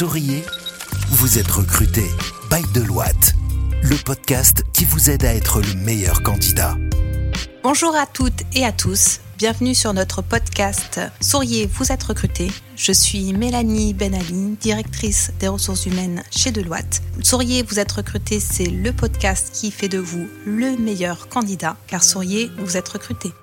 Souriez, vous êtes recruté by Deloitte, le podcast qui vous aide à être le meilleur candidat. Bonjour à toutes et à tous. Bienvenue sur notre podcast Souriez, vous êtes recruté. Je suis Mélanie Benali, directrice des ressources humaines chez Deloitte. Souriez, vous êtes recruté, c'est le podcast qui fait de vous le meilleur candidat, car Souriez, vous êtes recruté.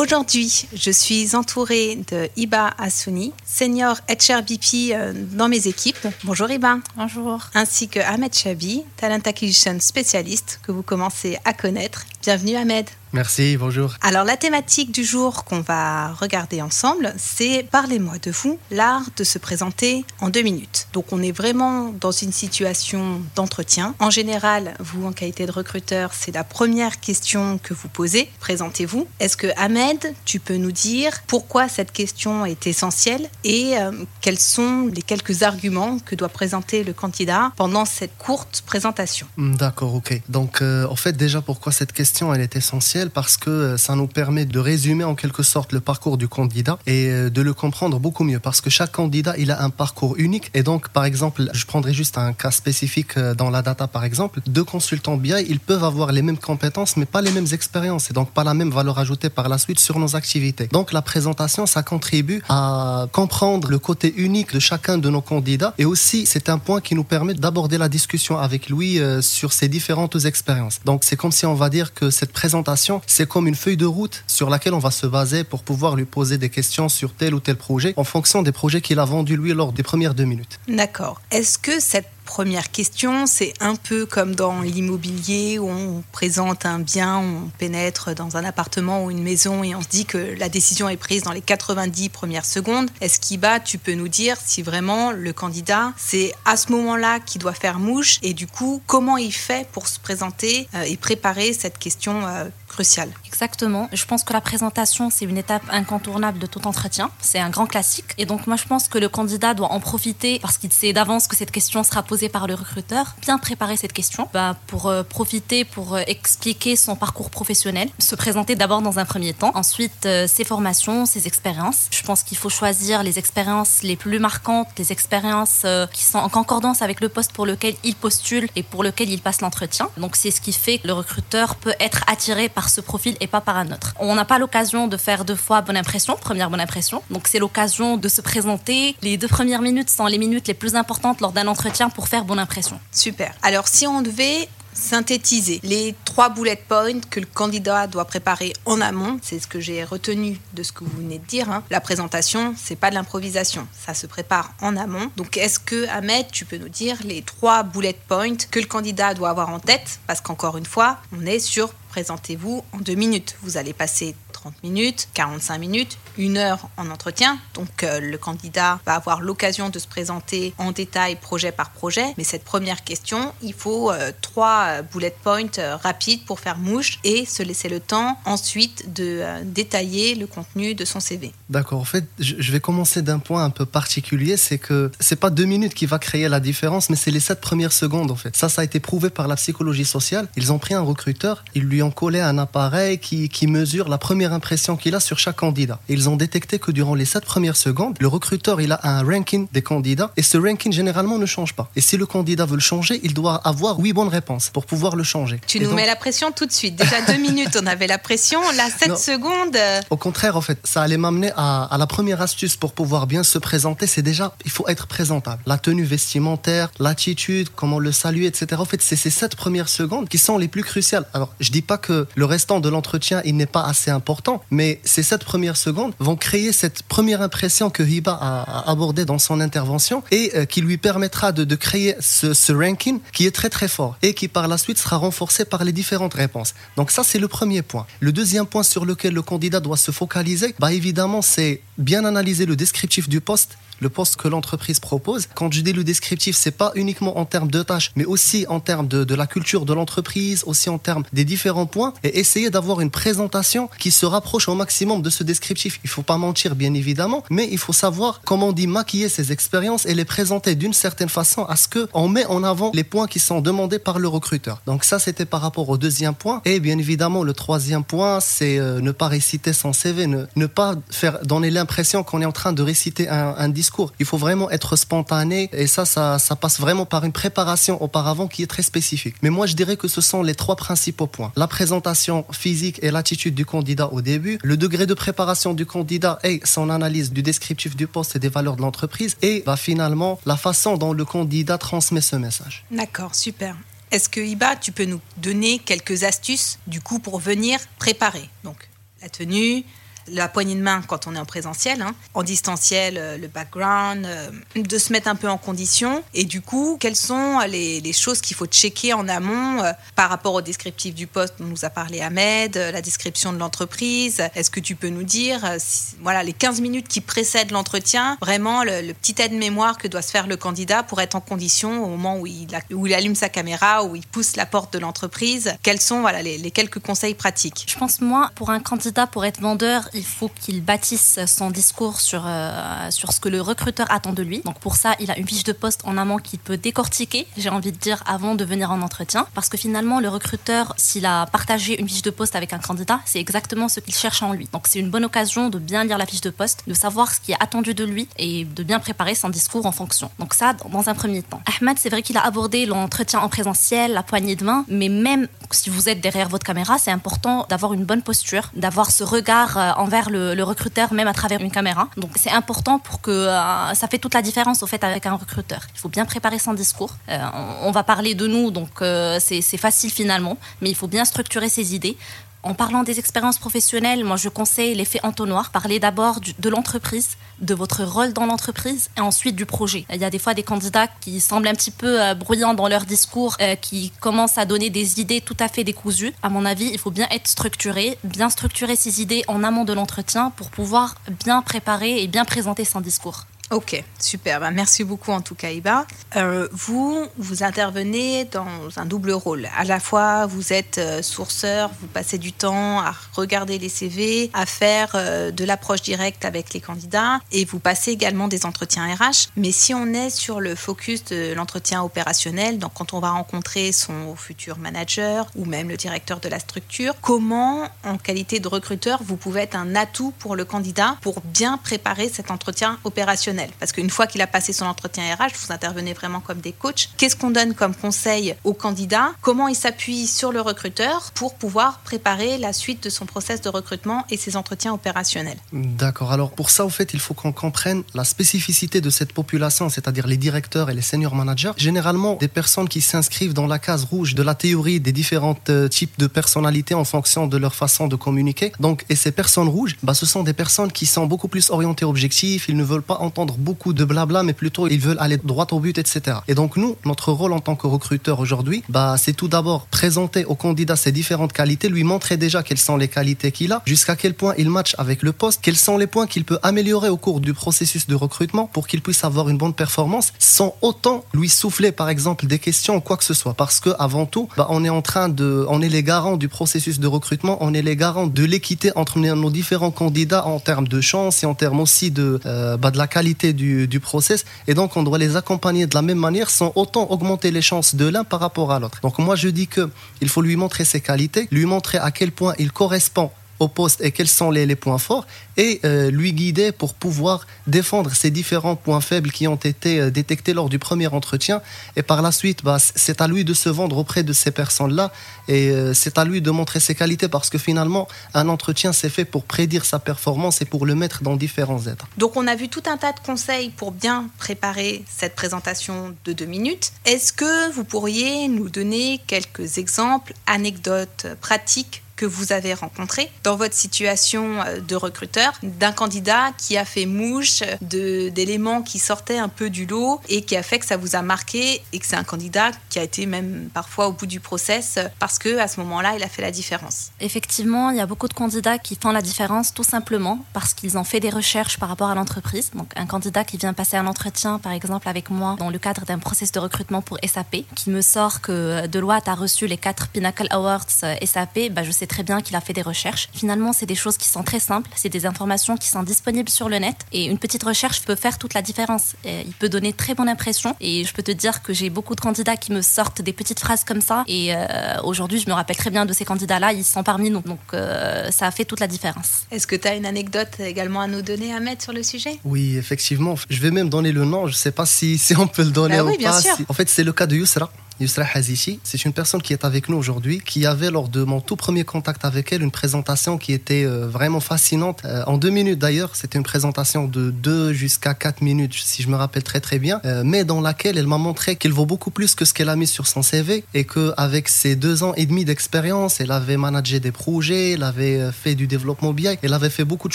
Aujourd'hui, je suis entourée de Iba Assouni, senior HRBP euh, dans mes équipes. Bonjour Iba. Bonjour. Ainsi que Ahmed Chabi, Talent Acquisition spécialiste que vous commencez à connaître. Bienvenue Ahmed. Merci, bonjour. Alors la thématique du jour qu'on va regarder ensemble, c'est Parlez-moi de vous, l'art de se présenter en deux minutes. Donc on est vraiment dans une situation d'entretien. En général, vous en qualité de recruteur, c'est la première question que vous posez. Présentez-vous. Est-ce que Ahmed, tu peux nous dire pourquoi cette question est essentielle et euh, quels sont les quelques arguments que doit présenter le candidat pendant cette courte présentation? D'accord, ok. Donc euh, en fait déjà pourquoi cette question elle est essentielle? Parce que euh, ça nous permet de résumer en quelque sorte le parcours du candidat et euh, de le comprendre beaucoup mieux parce que chaque candidat il a un parcours unique et donc par exemple je prendrai juste un cas spécifique euh, dans la data par exemple deux consultants BI ils peuvent avoir les mêmes compétences mais pas les mêmes expériences et donc pas la même valeur ajoutée par la suite sur nos activités. Donc la présentation ça contribue à comprendre le côté unique de chacun de nos candidats et aussi c'est un point qui nous permet d'aborder la discussion avec lui sur ses différentes expériences. Donc c'est comme si on va dire que cette présentation c'est comme une feuille de route sur laquelle on va se baser pour pouvoir lui poser des questions sur tel ou tel projet en fonction des projets qu'il a vendus lui lors des premières deux minutes. D'accord. Est-ce que cette première question, c'est un peu comme dans l'immobilier où on présente un bien, on pénètre dans un appartement ou une maison et on se dit que la décision est prise dans les 90 premières secondes. Est-ce qu'Iba, tu peux nous dire si vraiment le candidat, c'est à ce moment-là qu'il doit faire mouche et du coup, comment il fait pour se présenter euh, et préparer cette question euh, cruciale? Exactement. Je pense que la présentation, c'est une étape incontournable de tout entretien. C'est un grand classique. Et donc, moi, je pense que le candidat doit en profiter parce qu'il sait d'avance que cette question sera posée par le recruteur, bien préparer cette question bah, pour euh, profiter, pour euh, expliquer son parcours professionnel, se présenter d'abord dans un premier temps, ensuite euh, ses formations, ses expériences. Je pense qu'il faut choisir les expériences les plus marquantes, les expériences qui sont en concordance avec le poste pour lequel il postule et pour lequel il passe l'entretien. Donc c'est ce qui fait que le recruteur peut être attiré par ce profil et pas par un autre. On n'a pas l'occasion de faire deux fois bonne impression, première bonne impression. Donc c'est l'occasion de se présenter. Les deux premières minutes sont les minutes les plus importantes lors d'un entretien pour faire bonne impression. Super. Alors si on devait synthétiser les trois bullet points que le candidat doit préparer en amont. C'est ce que j'ai retenu de ce que vous venez de dire. Hein. La présentation, c'est pas de l'improvisation, ça se prépare en amont. Donc, est-ce que Ahmed, tu peux nous dire les trois bullet points que le candidat doit avoir en tête? Parce qu'encore une fois, on est sur présentez-vous en deux minutes. Vous allez passer 30 minutes, 45 minutes, une heure en entretien. Donc euh, le candidat va avoir l'occasion de se présenter en détail projet par projet. Mais cette première question, il faut euh, trois euh, bullet points rapides pour faire mouche et se laisser le temps ensuite de détailler le contenu de son CV. D'accord. En fait, je vais commencer d'un point un peu particulier, c'est que c'est pas deux minutes qui va créer la différence, mais c'est les sept premières secondes en fait. Ça, ça a été prouvé par la psychologie sociale. Ils ont pris un recruteur, ils lui ont collé un appareil qui, qui mesure la première impression qu'il a sur chaque candidat. ils ont détecté que durant les 7 premières secondes, le recruteur il a un ranking des candidats et ce ranking généralement ne change pas. Et si le candidat veut le changer, il doit avoir 8 bonnes réponses pour pouvoir le changer. Tu nous mets la pression tout de suite. Déjà 2 minutes, on avait la pression. Là, 7 secondes. Euh, Au contraire, en fait, ça allait m'amener à, à, la première astuce pour pouvoir bien se présenter. C'est déjà, il faut être présentable. La tenue vestimentaire, l'attitude, comment le saluer, etc. En fait, c'est ces 7 premières secondes qui sont les plus cruciales. Alors, je dis pas que le restant de l'entretien, il n'est pas assez important, mais ces 7 premières secondes vont créer cette première impression que Hiba a, abordée dans son intervention et euh, qui lui permettra de, créer ce, ranking qui est très très fort et qui par la suite sera renforcé par les différentes réponses. Donc ça c'est le premier point. Le deuxième point sur lequel le candidat doit se focaliser, bah évidemment c'est bien analyser le descriptif du poste le poste que l'entreprise propose. Quand je dis le descriptif, c'est pas uniquement en termes de tâches, mais aussi en termes de, de la culture de l'entreprise, aussi en termes des différents points, et essayer d'avoir une présentation qui se rapproche au maximum de ce descriptif. Il faut pas mentir, bien évidemment, mais il faut savoir comment on dit maquiller ces expériences et les présenter d'une certaine façon à ce que on met en avant les points qui sont demandés par le recruteur. Donc ça, c'était par rapport au deuxième point. Et bien évidemment, le troisième point, c'est euh, ne pas réciter son CV, ne, ne pas faire donner l'impression qu'on est en train de réciter un, discours. Il faut vraiment être spontané et ça, ça, ça passe vraiment par une préparation auparavant qui est très spécifique. Mais moi, je dirais que ce sont les trois principaux points. La présentation physique et l'attitude du candidat au début, le degré de préparation du candidat et son analyse du descriptif du poste et des valeurs de l'entreprise et bah, finalement la façon dont le candidat transmet ce message. D'accord, super. Est-ce que Iba, tu peux nous donner quelques astuces du coup pour venir préparer? Donc la tenue, la poignée de main quand on est en présentiel, hein. en distanciel, euh, le background, euh, de se mettre un peu en condition. Et du coup, quelles sont les, les choses qu'il faut checker en amont euh, par rapport au descriptif du poste dont nous a parlé Ahmed, euh, la description de l'entreprise? Est-ce que tu peux nous dire, euh, voilà, les 15 minutes qui précèdent l'entretien, vraiment le, petit aide-mémoire que doit se faire le candidat pour être en condition au moment où il, allume sa caméra, où il pousse la porte de l'entreprise? Quels sont voilà, les quelques conseils pratiques? Je pense, moi, pour un candidat, pour être vendeur, il faut qu'il bâtisse son discours sur, euh, sur ce que le recruteur attend de lui. Donc pour ça, il a une fiche de poste en amont qu'il peut décortiquer, j'ai envie de dire, avant de venir en entretien. Parce que finalement, le recruteur, s'il a partagé une fiche de poste avec un candidat, c'est exactement ce qu'il cherche en lui. Donc c'est une bonne occasion de bien lire la fiche de poste, de savoir ce qui est attendu de lui et de bien préparer son discours en fonction. Donc ça, dans un premier temps. Ahmed, c'est vrai qu'il a abordé l'entretien en présentiel, la poignée de main, mais même si vous êtes derrière votre caméra, c'est important d'avoir une bonne posture, d'avoir ce regard euh, envers le, recruteur, même à travers une caméra. Donc c'est important pour que euh, ça fait toute la différence au fait avec un recruteur. Il faut bien préparer son discours. Euh, on, on, va parler de nous, donc euh, c'est facile finalement, mais il faut bien structurer ses idées. En parlant des expériences professionnelles, moi je conseille l'effet entonnoir. Parlez d'abord de l'entreprise, de votre rôle dans l'entreprise et ensuite du projet. Il y a des fois des candidats qui semblent un petit peu euh, bruyants dans leur discours, euh, qui commencent à donner des idées tout à fait décousues. À mon avis, il faut bien être structuré, bien structurer ses idées en amont de l'entretien pour pouvoir bien préparer et bien présenter son discours. Ok, super. Ben, merci beaucoup en tout cas, Iba. Euh, vous, vous intervenez dans un double rôle. À la fois, vous êtes euh, sourceur, vous passez du temps à regarder les CV, à faire euh, de l'approche directe avec les candidats et vous passez également des entretiens RH. Mais si on est sur le focus de l'entretien opérationnel, donc quand on va rencontrer son futur manager ou même le directeur de la structure, comment, en qualité de recruteur, vous pouvez être un atout pour le candidat pour bien préparer cet entretien opérationnel? Parce qu'une fois qu'il a passé son entretien RH, vous intervenez vraiment comme des coachs. Qu'est-ce qu'on donne comme conseil au candidat Comment il s'appuie sur le recruteur pour pouvoir préparer la suite de son process de recrutement et ses entretiens opérationnels? D'accord. Alors pour ça, au fait, il faut qu'on comprenne la spécificité de cette population, c'est-à-dire les directeurs et les senior managers. Généralement, des personnes qui s'inscrivent dans la case rouge de la théorie des différents euh, types de personnalités en fonction de leur façon de communiquer. Donc, et ces personnes rouges, bah, ce sont des personnes qui sont beaucoup plus orientées objectifs. Ils ne veulent pas beaucoup de blabla, mais plutôt ils veulent aller droit au but, etc. Et donc nous, notre rôle en tant que recruteur aujourd'hui, bah, c'est tout d'abord présenter au candidat ses différentes qualités, lui montrer déjà quelles sont les qualités qu'il a, jusqu'à quel point il match avec le poste, quels sont les points qu'il peut améliorer au cours du processus de recrutement pour qu'il puisse avoir une bonne performance, sans autant lui souffler par exemple des questions ou quoi que ce soit. Parce que avant tout, bah, on est en train de, on est les garants du processus de recrutement, on est les garants de l'équité entre nos différents candidats en termes de chance et en termes aussi de, euh, bah, de la qualité du, du, process. Et donc, on doit les accompagner de la même manière sans autant augmenter les chances de l'un par rapport à l'autre. Donc, moi, je dis que il faut lui montrer ses qualités, lui montrer à quel point il correspond au poste et quels sont les, points forts et euh, lui guider pour pouvoir défendre ces différents points faibles qui ont été euh, détectés lors du premier entretien. Et par la suite, bah, c'est à lui de se vendre auprès de ces personnes-là et euh, c'est à lui de montrer ses qualités parce que finalement, un entretien, c'est fait pour prédire sa performance et pour le mettre dans différents états. Donc, on a vu tout un tas de conseils pour bien préparer cette présentation de deux minutes. Est-ce que vous pourriez nous donner quelques exemples, anecdotes pratiques que vous avez rencontré dans votre situation euh, de recruteur d'un candidat qui a fait mouche d'éléments qui sortaient un peu du lot et qui a fait que ça vous a marqué et que c'est un candidat qui a été même parfois au bout du process parce que à ce moment-là, il a fait la différence. Effectivement, il y a beaucoup de candidats qui font la différence tout simplement parce qu'ils ont fait des recherches par rapport à l'entreprise. Donc un candidat qui vient passer un entretien par exemple avec moi dans le cadre d'un process de recrutement pour SAP qui me sort que Deloitte a reçu les quatre Pinnacle Awards euh, SAP, bah, je sais très bien qu'il a fait des recherches. Finalement, c'est des choses qui sont très simples, c'est des informations qui sont disponibles sur le net et une petite recherche peut faire toute la différence. il peut donner très bonne impression et je peux te dire que j'ai beaucoup de candidats qui me sortent des petites phrases comme ça et euh, aujourd'hui, je me rappelle très bien de ces candidats-là, ils sont parmi nous. Donc euh, ça a fait toute la différence. Est-ce que tu as une anecdote également à nous donner, à mettre sur le sujet? Oui, effectivement. Je vais même donner le nom, je ne sais pas si, si on peut le donner bah ou bien pas. Sûr. En fait, c'est le cas de Yusra. Yusra Hazichi, c'est une personne qui est avec nous aujourd'hui, qui avait lors de mon tout premier contact avec elle une présentation qui était euh, vraiment fascinante. Euh, en deux minutes d'ailleurs, c'était une présentation de deux jusqu'à quatre minutes, si je me rappelle très très bien, euh, mais dans laquelle elle m'a montré qu'elle vaut beaucoup plus que ce qu'elle a mis sur son CV et qu'avec ses deux ans et demi d'expérience, elle avait managé des projets, elle avait fait du développement BI, elle avait fait beaucoup de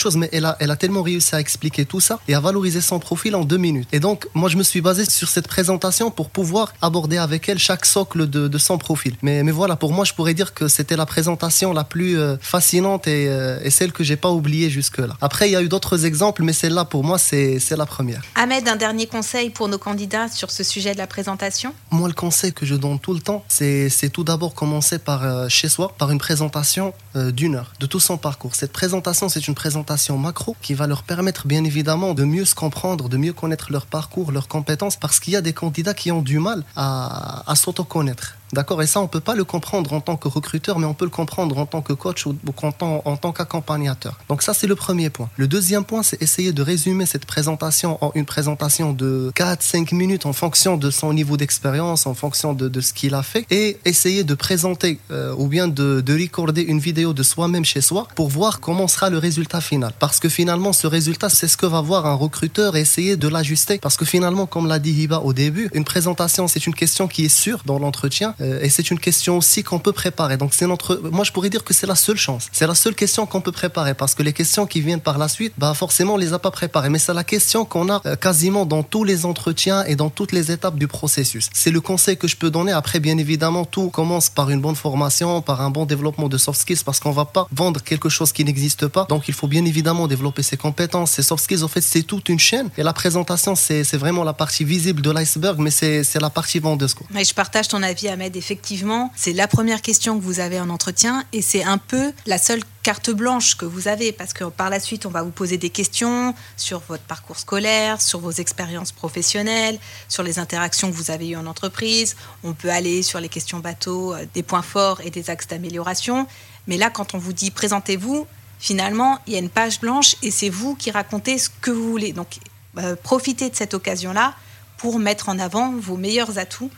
choses, mais elle a, elle a tellement réussi à expliquer tout ça et à valoriser son profil en deux minutes. Et donc, moi, je me suis basé sur cette présentation pour pouvoir aborder avec elle chaque socle de, son profil. Mais, mais voilà, pour moi, je pourrais dire que c'était la présentation la plus euh, fascinante et, euh, et, celle que j'ai pas oubliée jusque-là. Après, il y a eu d'autres exemples, mais celle-là, pour moi, c'est la première. Ahmed, un dernier conseil pour nos candidats sur ce sujet de la présentation? Moi, le conseil que je donne tout le temps, c'est tout d'abord commencer par euh, chez soi, par une présentation d'une heure de tout son parcours. Cette présentation, c'est une présentation macro qui va leur permettre, bien évidemment, de mieux se comprendre, de mieux connaître leur parcours, leurs compétences, parce qu'il y a des candidats qui ont du mal à, à sans. D'accord Et ça, on ne peut pas le comprendre en tant que recruteur, mais on peut le comprendre en tant que coach ou en tant, qu'accompagnateur. Donc ça, c'est le premier point. Le deuxième point, c'est essayer de résumer cette présentation en une présentation de 4-5 minutes en fonction de son niveau d'expérience, en fonction de, ce qu'il a fait, et essayer de présenter euh, ou bien de, de recorder une vidéo de soi-même chez soi pour voir comment sera le résultat final. Parce que finalement, ce résultat, c'est ce que va voir un recruteur et essayer de l'ajuster. Parce que finalement, comme l'a dit Hiba au début, une présentation, c'est une question qui est sûre dans l'entretien et c'est une question aussi qu'on peut préparer. Donc c'est notre, moi je pourrais dire que c'est la seule chance, c'est la seule question qu'on peut préparer parce que les questions qui viennent par la suite, bah forcément on les a pas préparées. Mais c'est la question qu'on a euh, quasiment dans tous les entretiens et dans toutes les étapes du processus. C'est le conseil que je peux donner. Après bien évidemment tout commence par une bonne formation, par un bon développement de soft skills parce qu'on va pas vendre quelque chose qui n'existe pas. Donc il faut bien évidemment développer ses compétences, ses soft skills. En fait c'est toute une chaîne et la présentation c'est vraiment la partie visible de l'iceberg, mais c'est la partie vendeuse. Mais je partage ton avis effectivement, c'est la première question que vous avez en entretien et c'est un peu la seule carte blanche que vous avez parce que par la suite, on va vous poser des questions sur votre parcours scolaire, sur vos expériences professionnelles, sur les interactions que vous avez eues en entreprise. On peut aller sur les questions bateau, euh, des points forts et des axes d'amélioration. Mais là, quand on vous dit présentez-vous, finalement, il y a une page blanche et c'est vous qui racontez ce que vous voulez. Donc, euh, profitez de cette occasion-là pour mettre en avant vos meilleurs atouts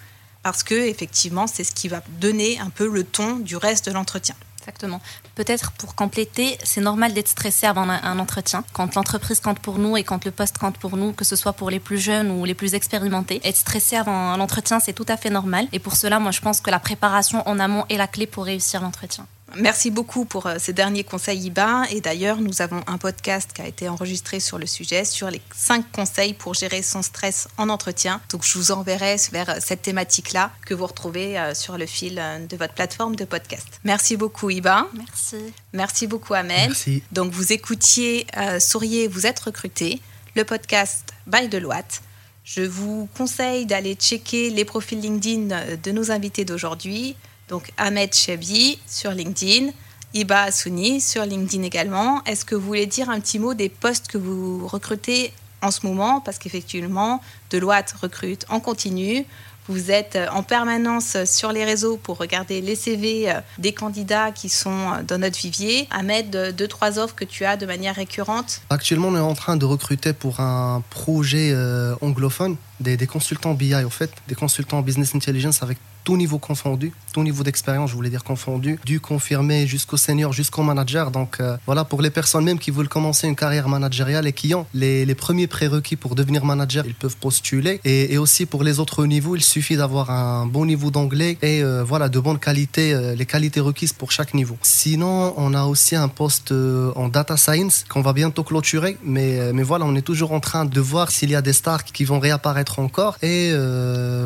parce que effectivement, c'est ce qui va donner un peu le ton du reste de l'entretien. Exactement. Peut-être pour compléter, c'est normal d'être stressé avant un, entretien. Quand l'entreprise compte pour nous et quand le poste compte pour nous, que ce soit pour les plus jeunes ou les plus expérimentés, être stressé avant un entretien, c'est tout à fait normal. Et pour cela, moi, je pense que la préparation en amont est la clé pour réussir l'entretien. Merci beaucoup pour euh, ces derniers conseils IBA. Et d'ailleurs, nous avons un podcast qui a été enregistré sur le sujet, sur les cinq conseils pour gérer son stress en entretien. Donc, je vous enverrai vers cette thématique-là que vous retrouvez euh, sur le fil euh, de votre plateforme de podcast. Merci beaucoup, Iba. Merci. Merci beaucoup, Ahmed. Merci. Donc, vous écoutiez Souriez, vous êtes recruté, le podcast by Deloitte. Je vous conseille d'aller checker les profils LinkedIn de nos invités d'aujourd'hui. Donc Ahmed Chebi sur LinkedIn, Iba Assouni sur LinkedIn également. Est-ce que vous voulez dire un petit mot des postes que vous recrutez en ce moment? Parce qu'effectivement, Deloitte recrute en continu. Vous êtes en permanence sur les réseaux pour regarder les CV euh, des candidats qui sont euh, dans notre vivier. Ahmed, deux, trois offres que tu as de manière récurrente? Actuellement, on est en train de recruter pour un projet euh, anglophone des, des consultants BI, au fait, des consultants business intelligence avec tout niveau confondu, tout niveau d'expérience, je voulais dire confondu, du confirmé jusqu'au senior, jusqu'au manager. Donc euh, voilà, pour les personnes même qui veulent commencer une carrière managériale et qui ont les, premiers prérequis pour devenir manager, ils peuvent postuler. Et, et aussi pour les autres niveaux, il suffit d'avoir un bon niveau d'anglais et euh, voilà, de bonnes qualités, euh, les qualités requises pour chaque niveau. Sinon, on a aussi un poste en data science qu'on va bientôt clôturer, mais, mais voilà, on est toujours en train de voir s'il y a des stars qui vont réapparaître encore. Et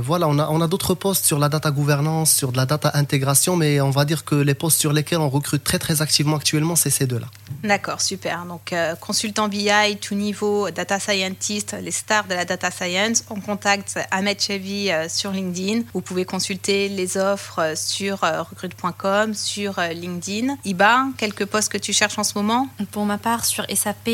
voilà, on a, on a d'autres postes sur la data gouvernance, sur de la data intégration, mais on va dire que les postes sur lesquels on recrute très très activement actuellement, c'est ces deux-là. D'accord, super. Donc euh, consultant BI, tout niveau, data scientist, les stars de la data science, on contacte Ahmed Chevy euh, sur LinkedIn. Vous pouvez consulter les offres euh, sur recrute.com, sur LinkedIn. Iba, quelques postes que tu cherches en ce moment? Pour ma part, sur SAP,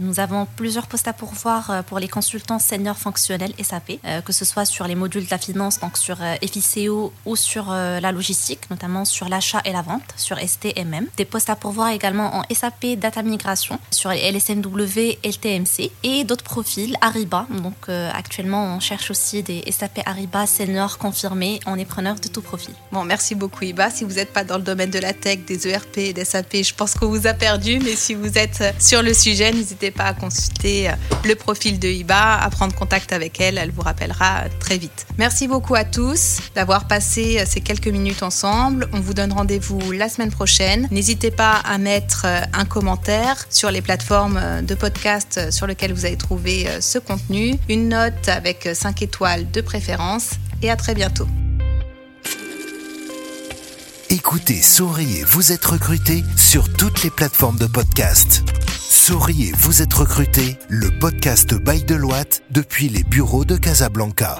nous avons plusieurs postes à pourvoir pour les consultants seniors fonctionnels SAP, que ce soit sur les modules de la finance, donc sur FICO ou sur la logistique, notamment sur l'achat et la vente, sur STMM. Des postes à pourvoir également en SAP Data Migration, sur les LSMW, LTMC et d'autres profils Ariba. Donc euh, actuellement, on cherche aussi des SAP Ariba seniors confirmés. On est preneur de tout profil. Bon, merci beaucoup Iba. Si vous n'êtes pas dans le domaine de la tech, des ERP des SAP, je pense qu'on vous a perdu. Mais si vous êtes sur le sujet, n'hésitez pas à consulter euh, le profil de Iba, à prendre contact avec elle. Elle vous rappellera très vite. Merci beaucoup à tous d'avoir passé euh, ces quelques minutes ensemble. On vous donne rendez-vous la semaine prochaine. N'hésitez pas à mettre un sur les plateformes de podcast sur lesquelles vous avez trouvé ce contenu, une note avec 5 étoiles de préférence et à très bientôt. Écoutez, souriez, vous êtes recruté sur toutes les plateformes de podcast. Souriez, vous êtes recruté, le podcast Bail de Loite depuis les bureaux de Casablanca.